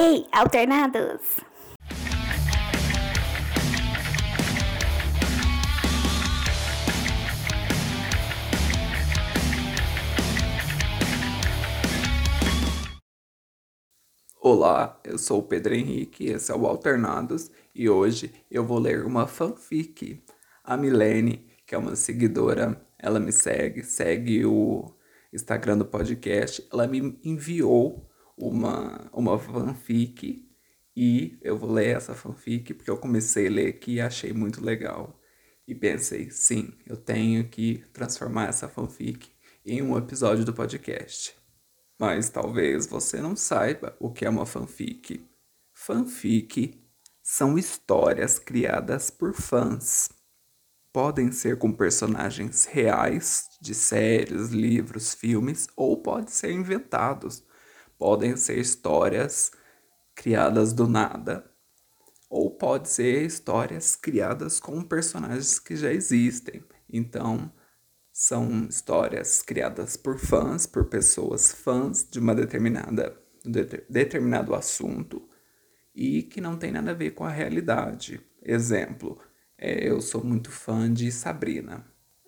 Ei, alternados! Olá, eu sou o Pedro Henrique, esse é o Alternados e hoje eu vou ler uma fanfic. A Milene, que é uma seguidora, ela me segue, segue o Instagram do podcast, ela me enviou uma, uma fanfic e eu vou ler essa fanfic porque eu comecei a ler aqui e achei muito legal. E pensei, sim, eu tenho que transformar essa fanfic em um episódio do podcast. Mas talvez você não saiba o que é uma fanfic. Fanfic são histórias criadas por fãs. Podem ser com personagens reais de séries, livros, filmes ou podem ser inventados podem ser histórias criadas do nada, ou pode ser histórias criadas com personagens que já existem. Então, são histórias criadas por fãs, por pessoas fãs de uma determinada de, determinado assunto e que não tem nada a ver com a realidade. Exemplo, é, eu sou muito fã de Sabrina,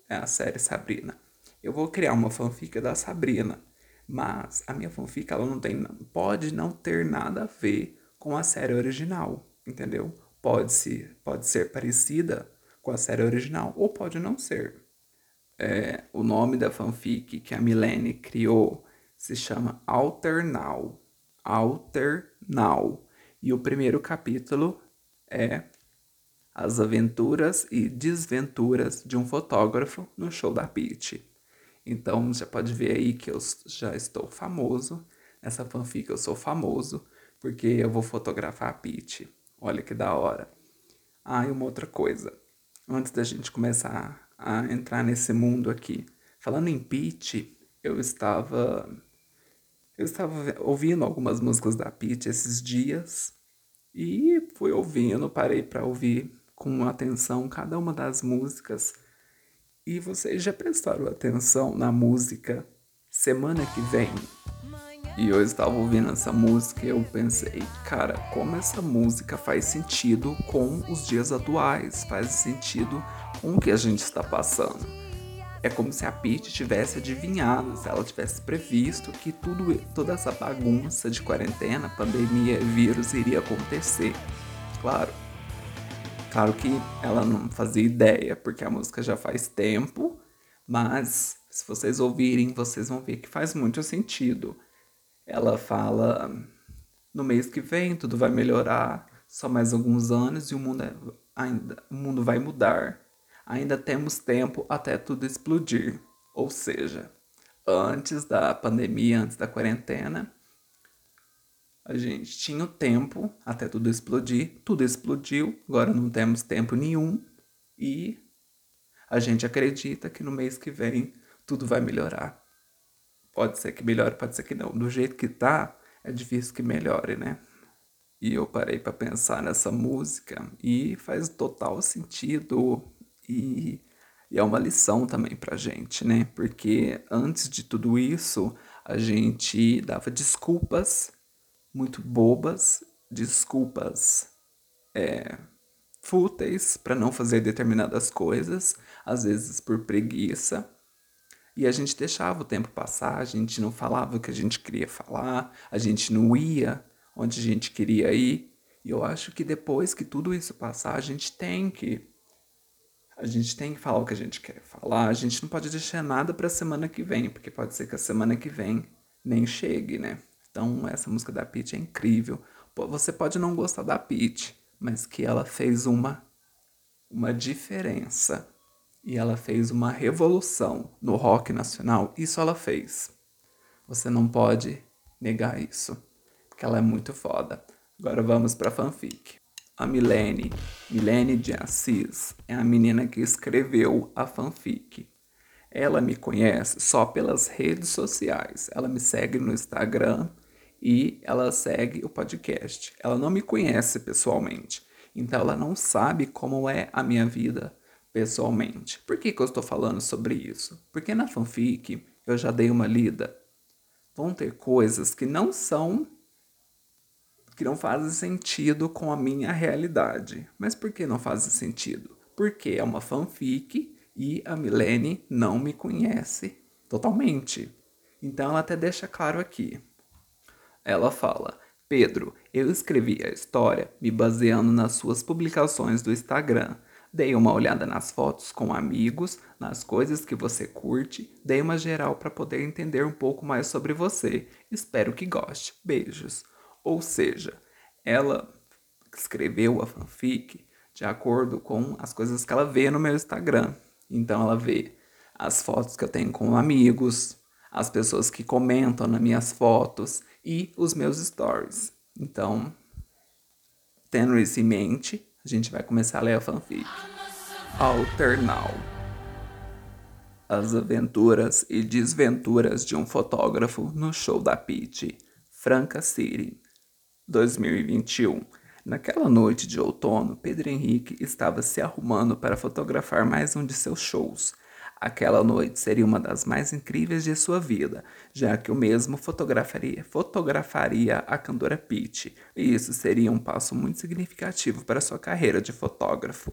é a série Sabrina. Eu vou criar uma fanfic da Sabrina. Mas a minha fanfic ela não tem, pode não ter nada a ver com a série original, entendeu? Pode ser, pode ser parecida com a série original ou pode não ser. É, o nome da fanfic que a Milene criou se chama Alter Now. Alter Now. E o primeiro capítulo é As Aventuras e Desventuras de um Fotógrafo no Show da Peach. Então já pode ver aí que eu já estou famoso. Nessa fanfic eu sou famoso porque eu vou fotografar a Peach. Olha que da hora. Ah, e uma outra coisa. Antes da gente começar a entrar nesse mundo aqui. Falando em Peach, eu estava eu estava ouvindo algumas músicas da Peach esses dias e fui ouvindo, parei para ouvir com atenção cada uma das músicas e vocês já prestaram atenção na música Semana que Vem? E eu estava ouvindo essa música e eu pensei, cara, como essa música faz sentido com os dias atuais, faz sentido com o que a gente está passando. É como se a Pete tivesse adivinhado, se ela tivesse previsto que tudo, toda essa bagunça de quarentena, pandemia, vírus iria acontecer. Claro, Claro que ela não fazia ideia, porque a música já faz tempo, mas se vocês ouvirem, vocês vão ver que faz muito sentido. Ela fala: no mês que vem tudo vai melhorar, só mais alguns anos e o mundo, é, ainda, o mundo vai mudar. Ainda temos tempo até tudo explodir. Ou seja, antes da pandemia, antes da quarentena, a gente tinha o tempo até tudo explodir, tudo explodiu, agora não temos tempo nenhum e a gente acredita que no mês que vem tudo vai melhorar. Pode ser que melhore, pode ser que não. Do jeito que tá, é difícil que melhore, né? E eu parei para pensar nessa música e faz total sentido e, e é uma lição também pra gente, né? Porque antes de tudo isso, a gente dava desculpas muito bobas, desculpas é, fúteis para não fazer determinadas coisas, às vezes por preguiça. E a gente deixava o tempo passar, a gente não falava o que a gente queria falar, a gente não ia onde a gente queria ir. E eu acho que depois que tudo isso passar, a gente tem que a gente tem que falar o que a gente quer falar. A gente não pode deixar nada para a semana que vem, porque pode ser que a semana que vem nem chegue, né? Então, essa música da Peach é incrível. Você pode não gostar da Peach, mas que ela fez uma, uma diferença. E ela fez uma revolução no rock nacional. Isso ela fez. Você não pode negar isso, porque ela é muito foda. Agora vamos para fanfic. A Milene, Milene de Assis, é a menina que escreveu a fanfic. Ela me conhece só pelas redes sociais. Ela me segue no Instagram e ela segue o podcast. Ela não me conhece pessoalmente, então ela não sabe como é a minha vida pessoalmente. Por que, que eu estou falando sobre isso? Porque na fanfic eu já dei uma lida. Vão ter coisas que não são que não fazem sentido com a minha realidade. Mas por que não fazem sentido? Porque é uma fanfic e a Milene não me conhece totalmente. Então ela até deixa claro aqui. Ela fala: Pedro, eu escrevi a história me baseando nas suas publicações do Instagram. Dei uma olhada nas fotos com amigos, nas coisas que você curte, dei uma geral para poder entender um pouco mais sobre você. Espero que goste. Beijos. Ou seja, ela escreveu a fanfic de acordo com as coisas que ela vê no meu Instagram. Então ela vê as fotos que eu tenho com amigos, as pessoas que comentam nas minhas fotos e os meus stories. Então, tendo isso em mente, a gente vai começar a ler a fanfic. Alternal. As aventuras e desventuras de um fotógrafo no show da Pete, Franca City, 2021. Naquela noite de outono, Pedro Henrique estava se arrumando para fotografar mais um de seus shows. Aquela noite seria uma das mais incríveis de sua vida, já que o mesmo fotografaria, fotografaria a cantora Pete, e isso seria um passo muito significativo para sua carreira de fotógrafo.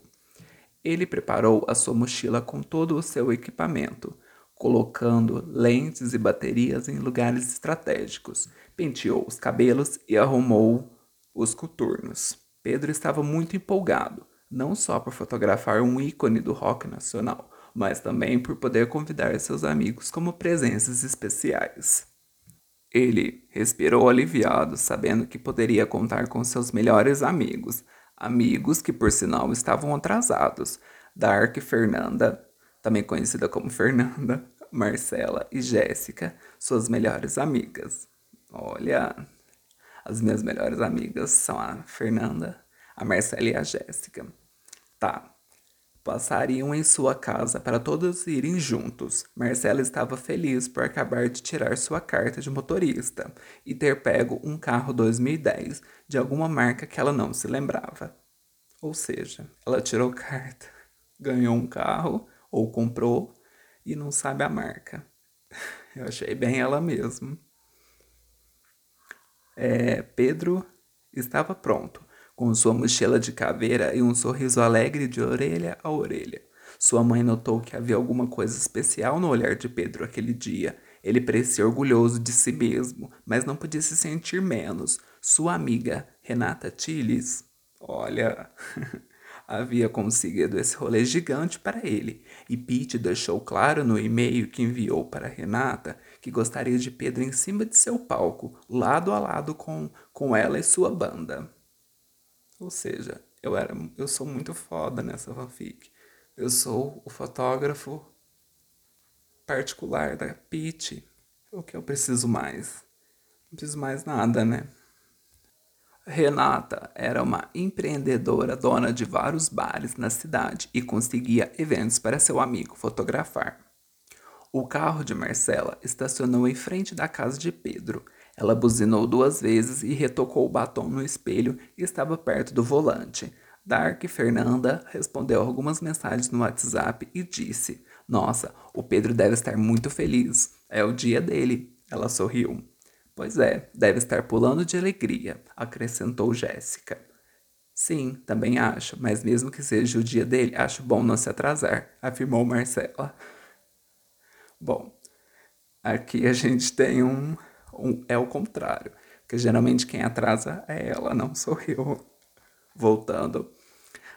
Ele preparou a sua mochila com todo o seu equipamento, colocando lentes e baterias em lugares estratégicos, penteou os cabelos e arrumou os coturnos. Pedro estava muito empolgado, não só por fotografar um ícone do rock nacional, mas também por poder convidar seus amigos como presenças especiais. Ele respirou aliviado, sabendo que poderia contar com seus melhores amigos, amigos que por sinal estavam atrasados, Dark Fernanda, também conhecida como Fernanda, Marcela e Jéssica, suas melhores amigas. Olha, as minhas melhores amigas são a Fernanda, a Marcela e a Jéssica. Tá. Passariam em sua casa para todos irem juntos. Marcela estava feliz por acabar de tirar sua carta de motorista e ter pego um carro 2010 de alguma marca que ela não se lembrava. Ou seja, ela tirou carta, ganhou um carro ou comprou e não sabe a marca. Eu achei bem ela mesma. É, Pedro estava pronto, com sua mochila de caveira e um sorriso alegre de orelha a orelha. Sua mãe notou que havia alguma coisa especial no olhar de Pedro aquele dia. Ele parecia orgulhoso de si mesmo, mas não podia se sentir menos. Sua amiga, Renata Tilles, olha, havia conseguido esse rolê gigante para ele, e Pete deixou claro no e-mail que enviou para Renata que gostaria de Pedro em cima de seu palco, lado a lado com, com ela e sua banda. Ou seja, eu, era, eu sou muito foda nessa fanfic. Eu sou o fotógrafo particular da Pete. O que eu preciso mais? Não preciso mais nada, né? Renata era uma empreendedora dona de vários bares na cidade e conseguia eventos para seu amigo fotografar. O carro de Marcela estacionou em frente da casa de Pedro. Ela buzinou duas vezes e retocou o batom no espelho e estava perto do volante. Dark Fernanda respondeu algumas mensagens no WhatsApp e disse: Nossa, o Pedro deve estar muito feliz. É o dia dele. Ela sorriu. Pois é, deve estar pulando de alegria, acrescentou Jéssica. Sim, também acho, mas mesmo que seja o dia dele, acho bom não se atrasar, afirmou Marcela. Bom, aqui a gente tem um. É o contrário. Porque geralmente quem atrasa é ela, não sou eu. Voltando.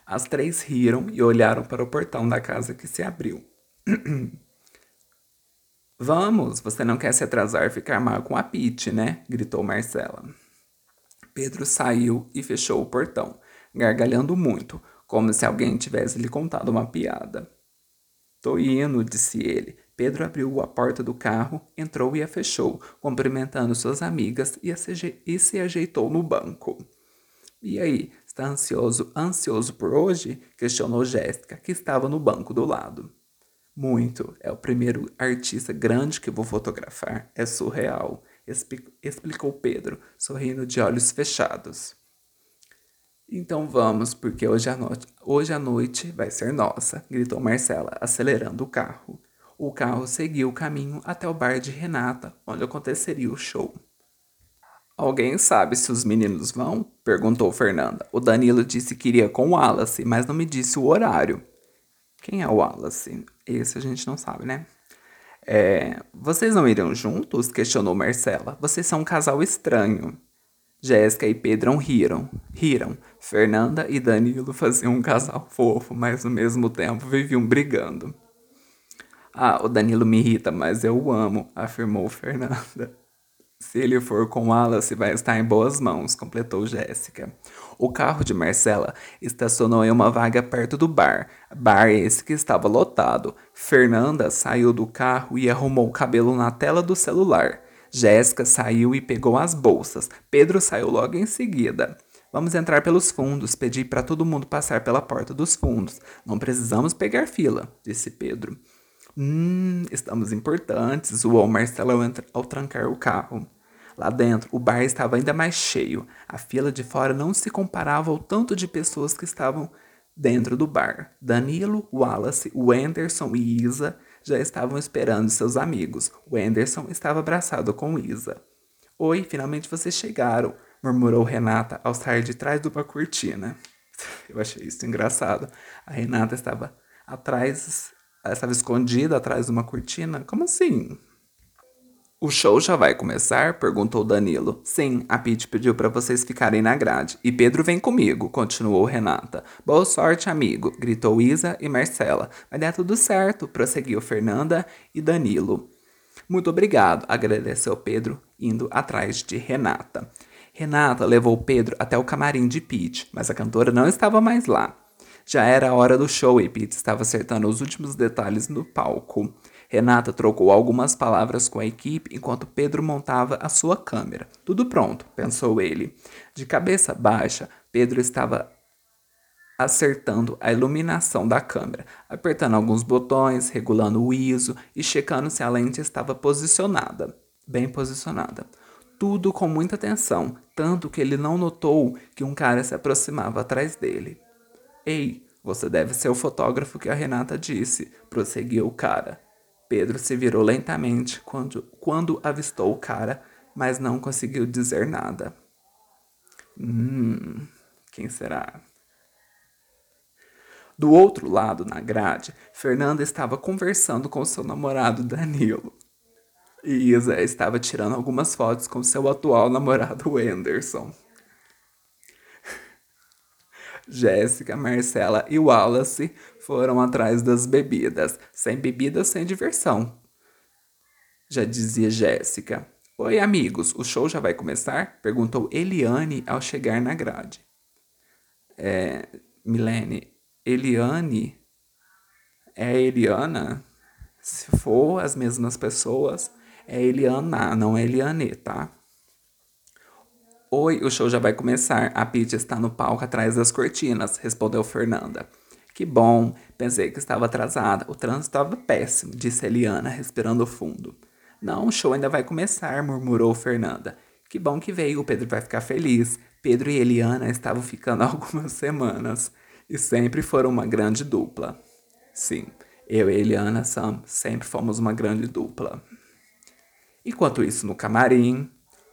As três riram e olharam para o portão da casa que se abriu. Vamos, você não quer se atrasar e ficar mal com a Pete, né? gritou Marcela. Pedro saiu e fechou o portão, gargalhando muito, como se alguém tivesse lhe contado uma piada. Tô indo, disse ele, Pedro abriu a porta do carro, entrou e a fechou, cumprimentando suas amigas e, e se ajeitou no banco. E aí, está ansioso, ansioso por hoje? questionou Jéssica, que estava no banco do lado. Muito. É o primeiro artista grande que vou fotografar. É surreal, explicou Pedro, sorrindo de olhos fechados. Então vamos, porque hoje à, noite, hoje à noite vai ser nossa, gritou Marcela, acelerando o carro. O carro seguiu o caminho até o bar de Renata, onde aconteceria o show. Alguém sabe se os meninos vão? perguntou Fernanda. O Danilo disse que iria com o Wallace, mas não me disse o horário. Quem é o Wallace? Esse a gente não sabe, né? É, vocês não iriam juntos? questionou Marcela. Vocês são um casal estranho. Jéssica e Pedro riram. Riram. Fernanda e Danilo faziam um casal fofo, mas ao mesmo tempo viviam brigando. Ah, o Danilo me irrita, mas eu o amo, afirmou Fernanda. Se ele for com Wallace, vai estar em boas mãos, completou Jéssica. O carro de Marcela estacionou em uma vaga perto do bar. Bar esse que estava lotado. Fernanda saiu do carro e arrumou o cabelo na tela do celular. Jéssica saiu e pegou as bolsas. Pedro saiu logo em seguida. Vamos entrar pelos fundos. Pedi para todo mundo passar pela porta dos fundos. Não precisamos pegar fila, disse Pedro. Hum, estamos importantes, zoou Marcelo ao, trancar o carro. Lá dentro, o bar estava ainda mais cheio. A fila de fora não se comparava ao tanto de pessoas que estavam dentro do bar. Danilo, Wallace, Wenderson e Isa já estavam esperando seus amigos. Wenderson estava abraçado com Isa. Oi, finalmente vocês chegaram, murmurou Renata ao sair de trás de uma cortina. Eu achei isso engraçado. A Renata estava atrás ela estava escondida atrás de uma cortina? Como assim? O show já vai começar? perguntou Danilo. Sim, a Pete pediu para vocês ficarem na grade. E Pedro vem comigo, continuou Renata. Boa sorte, amigo, gritou Isa e Marcela. Vai dar tudo certo, prosseguiu Fernanda e Danilo. Muito obrigado, agradeceu Pedro, indo atrás de Renata. Renata levou Pedro até o camarim de Pete, mas a cantora não estava mais lá. Já era a hora do show e Pete estava acertando os últimos detalhes no palco. Renata trocou algumas palavras com a equipe enquanto Pedro montava a sua câmera. Tudo pronto, pensou ele. De cabeça baixa, Pedro estava acertando a iluminação da câmera, apertando alguns botões, regulando o ISO e checando se a lente estava posicionada, bem posicionada. Tudo com muita atenção, tanto que ele não notou que um cara se aproximava atrás dele. Ei, você deve ser o fotógrafo que a Renata disse, prosseguiu o cara. Pedro se virou lentamente quando, quando avistou o cara, mas não conseguiu dizer nada. Hum, quem será? Do outro lado, na grade, Fernanda estava conversando com seu namorado Danilo. E Isa estava tirando algumas fotos com seu atual namorado Anderson. Jéssica, Marcela e Wallace foram atrás das bebidas. Sem bebidas, sem diversão. Já dizia Jéssica. Oi, amigos, o show já vai começar? Perguntou Eliane ao chegar na grade. É, Milene, Eliane é Eliana? Se for as mesmas pessoas, é Eliana, não é Eliane, tá? Oi, o show já vai começar. A Pete está no palco atrás das cortinas, respondeu Fernanda. Que bom, pensei que estava atrasada. O trânsito estava péssimo, disse Eliana, respirando fundo. Não, o show ainda vai começar, murmurou Fernanda. Que bom que veio, o Pedro vai ficar feliz. Pedro e Eliana estavam ficando algumas semanas e sempre foram uma grande dupla. Sim, eu e Eliana Sam sempre fomos uma grande dupla. Enquanto isso, no camarim.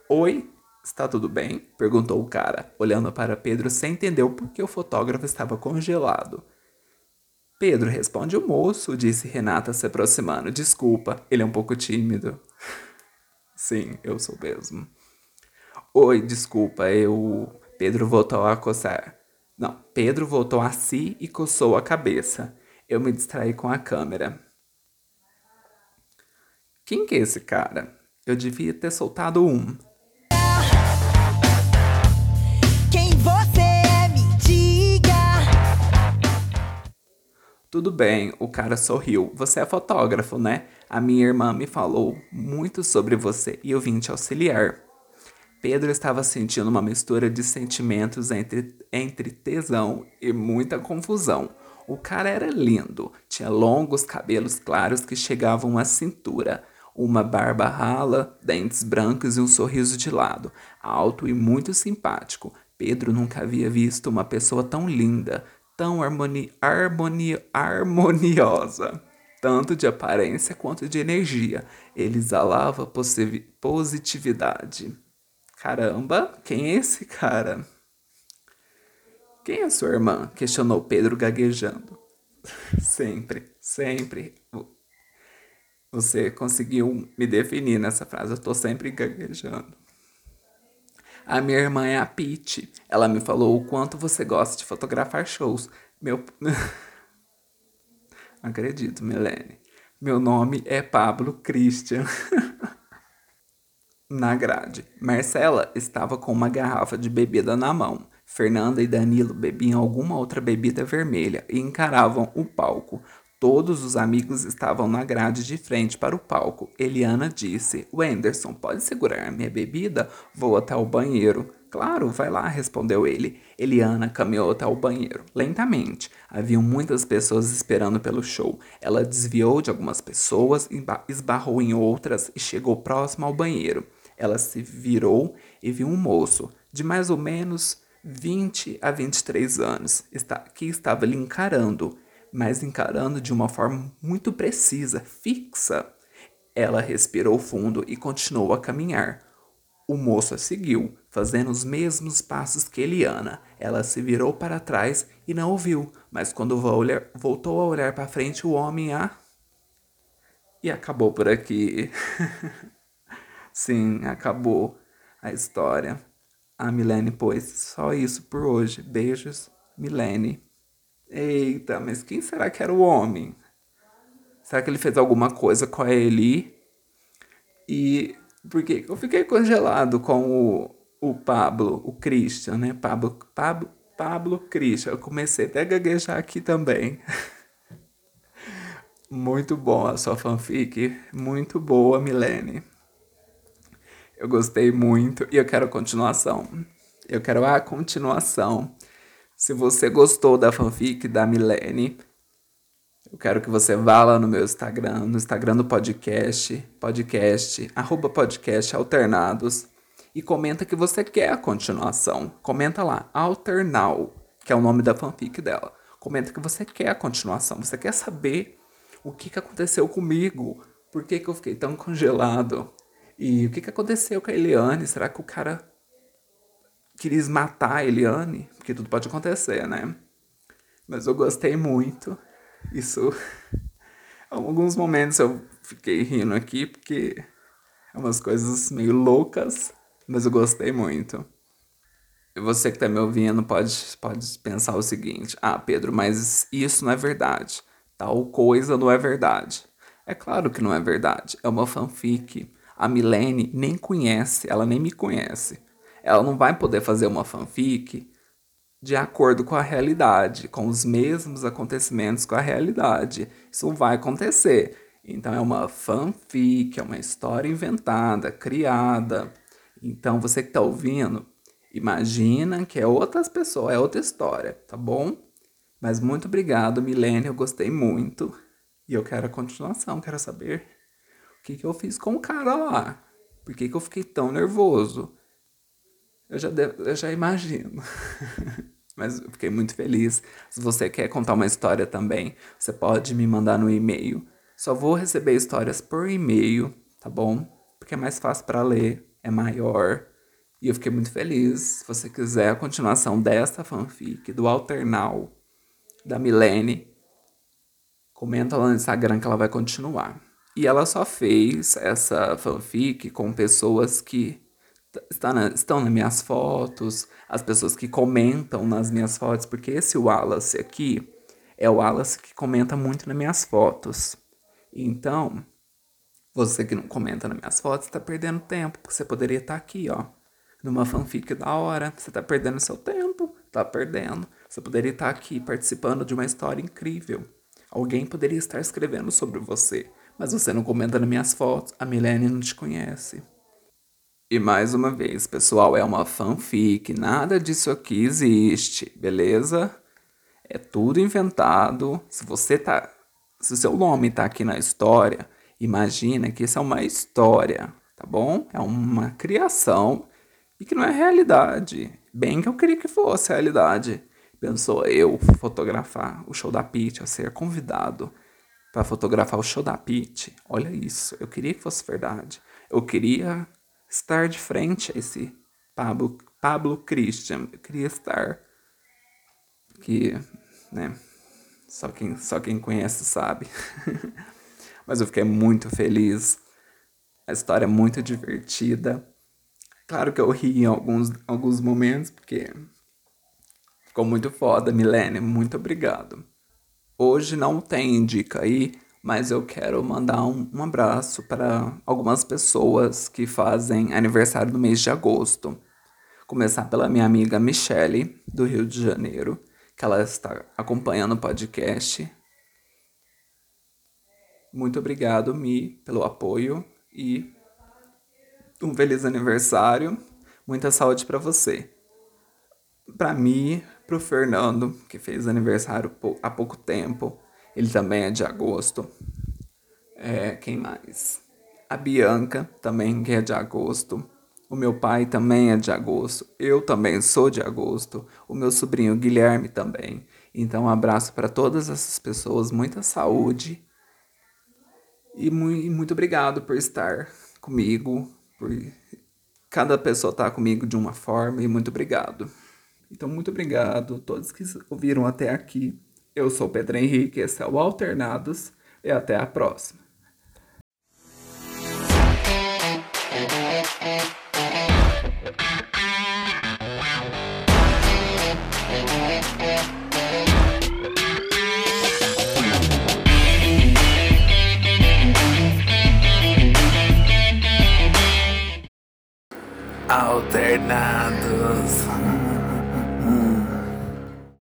Oi, Está tudo bem? perguntou o cara, olhando para Pedro sem entender o porquê o fotógrafo estava congelado. Pedro, responde o moço, disse Renata se aproximando. Desculpa, ele é um pouco tímido. Sim, eu sou mesmo. Oi, desculpa, eu. Pedro voltou a coçar. Não, Pedro voltou a si e coçou a cabeça. Eu me distraí com a câmera. Quem que é esse cara? Eu devia ter soltado um. Tudo bem, o cara sorriu. Você é fotógrafo, né? A minha irmã me falou muito sobre você e eu vim te auxiliar. Pedro estava sentindo uma mistura de sentimentos entre, entre tesão e muita confusão. O cara era lindo, tinha longos cabelos claros que chegavam à cintura, uma barba rala, dentes brancos e um sorriso de lado, alto e muito simpático. Pedro nunca havia visto uma pessoa tão linda, tão harmoni harmoni harmoniosa, tanto de aparência quanto de energia. Ele exalava positividade. Caramba, quem é esse cara? Quem é sua irmã? questionou Pedro gaguejando. sempre, sempre. Você conseguiu me definir nessa frase. Eu tô sempre gaguejando. A minha irmã é a Pete. Ela me falou o quanto você gosta de fotografar shows. Meu. Acredito, Milene. Meu nome é Pablo Christian. na grade, Marcela estava com uma garrafa de bebida na mão. Fernanda e Danilo bebiam alguma outra bebida vermelha e encaravam o palco. Todos os amigos estavam na grade de frente para o palco. Eliana disse: Wenderson, pode segurar minha bebida? Vou até o banheiro. Claro, vai lá, respondeu ele. Eliana caminhou até o banheiro, lentamente. Haviam muitas pessoas esperando pelo show. Ela desviou de algumas pessoas, esbarrou em outras e chegou próximo ao banheiro. Ela se virou e viu um moço, de mais ou menos 20 a 23 anos, que estava lhe encarando, mas encarando de uma forma muito precisa, fixa. Ela respirou fundo e continuou a caminhar. O moço a seguiu, fazendo os mesmos passos que Eliana. Ela se virou para trás e não o viu, mas quando voltou a olhar para frente, o homem a. E acabou por aqui. Sim, acabou a história. A Milene pôs só isso por hoje. Beijos, Milene. Eita, mas quem será que era o homem? Será que ele fez alguma coisa com a Eli? E porque eu fiquei congelado com o, o Pablo, o Christian, né? Pablo, Pablo, Pablo Christian. Eu comecei até a gaguejar aqui também. Muito bom a sua fanfic. Muito boa, Milene. Eu gostei muito e eu quero a continuação. Eu quero a continuação. Se você gostou da fanfic da Milene, eu quero que você vá lá no meu Instagram, no Instagram do podcast, podcast, arroba podcast alternados, e comenta que você quer a continuação. Comenta lá, Alternal, que é o nome da fanfic dela. Comenta que você quer a continuação, você quer saber o que, que aconteceu comigo, por que, que eu fiquei tão congelado, e o que, que aconteceu com a Eliane? Será que o cara quis matar a Eliane? Porque tudo pode acontecer, né? Mas eu gostei muito. Isso. Alguns momentos eu fiquei rindo aqui porque é umas coisas meio loucas, mas eu gostei muito. E você que tá me ouvindo pode, pode pensar o seguinte: ah, Pedro, mas isso não é verdade. Tal coisa não é verdade. É claro que não é verdade. É uma fanfic. A Milene nem conhece, ela nem me conhece. Ela não vai poder fazer uma fanfic de acordo com a realidade, com os mesmos acontecimentos com a realidade. Isso vai acontecer. Então é uma fanfic, é uma história inventada, criada. Então você que está ouvindo, imagina que é outras pessoas, é outra história, tá bom? Mas muito obrigado, Milene, eu gostei muito. E eu quero a continuação, quero saber que, que eu fiz com o cara lá? Por que, que eu fiquei tão nervoso? Eu já, devo, eu já imagino. Mas eu fiquei muito feliz. Se você quer contar uma história também, você pode me mandar no e-mail. Só vou receber histórias por e-mail, tá bom? Porque é mais fácil para ler, é maior. E eu fiquei muito feliz. Se você quiser a continuação dessa fanfic, do Alternal, da Milene, comenta lá no Instagram que ela vai continuar. E ela só fez essa fanfic com pessoas que estão nas minhas fotos, as pessoas que comentam nas minhas fotos, porque esse Wallace aqui é o Wallace que comenta muito nas minhas fotos. Então, você que não comenta nas minhas fotos está perdendo tempo, porque você poderia estar tá aqui, ó, numa fanfic da hora. Você está perdendo seu tempo, está perdendo. Você poderia estar tá aqui participando de uma história incrível. Alguém poderia estar escrevendo sobre você. Mas você não comenta nas minhas fotos, a Milene não te conhece. E mais uma vez, pessoal, é uma fanfic, nada disso aqui existe, beleza? É tudo inventado. Se você tá. Se seu nome tá aqui na história, imagina que isso é uma história, tá bom? É uma criação e que não é realidade. Bem que eu queria que fosse realidade. Pensou eu fotografar o show da Pitty, a ser convidado para fotografar o show da Pete. Olha isso, eu queria que fosse verdade. Eu queria estar de frente a esse Pablo, Pablo Christian. Eu queria estar. Que, né? Só quem, só quem conhece sabe. Mas eu fiquei muito feliz. A história é muito divertida. Claro que eu ri em alguns, alguns momentos, porque ficou muito foda, Milene. Muito obrigado. Hoje não tem dica aí, mas eu quero mandar um, um abraço para algumas pessoas que fazem aniversário no mês de agosto. Começar pela minha amiga Michele, do Rio de Janeiro, que ela está acompanhando o podcast. Muito obrigado, Mi, pelo apoio e um feliz aniversário. Muita saúde para você. Para mim, pro Fernando, que fez aniversário há pouco tempo. Ele também é de agosto. É, quem mais? A Bianca, também, que é de agosto. O meu pai também é de agosto. Eu também sou de agosto. O meu sobrinho Guilherme também. Então, um abraço para todas essas pessoas. Muita saúde. E muito obrigado por estar comigo. Por cada pessoa estar comigo de uma forma. E muito obrigado. Então, muito obrigado a todos que ouviram até aqui. Eu sou Pedro Henrique, esse é o Alternados. E até a próxima. Alternados.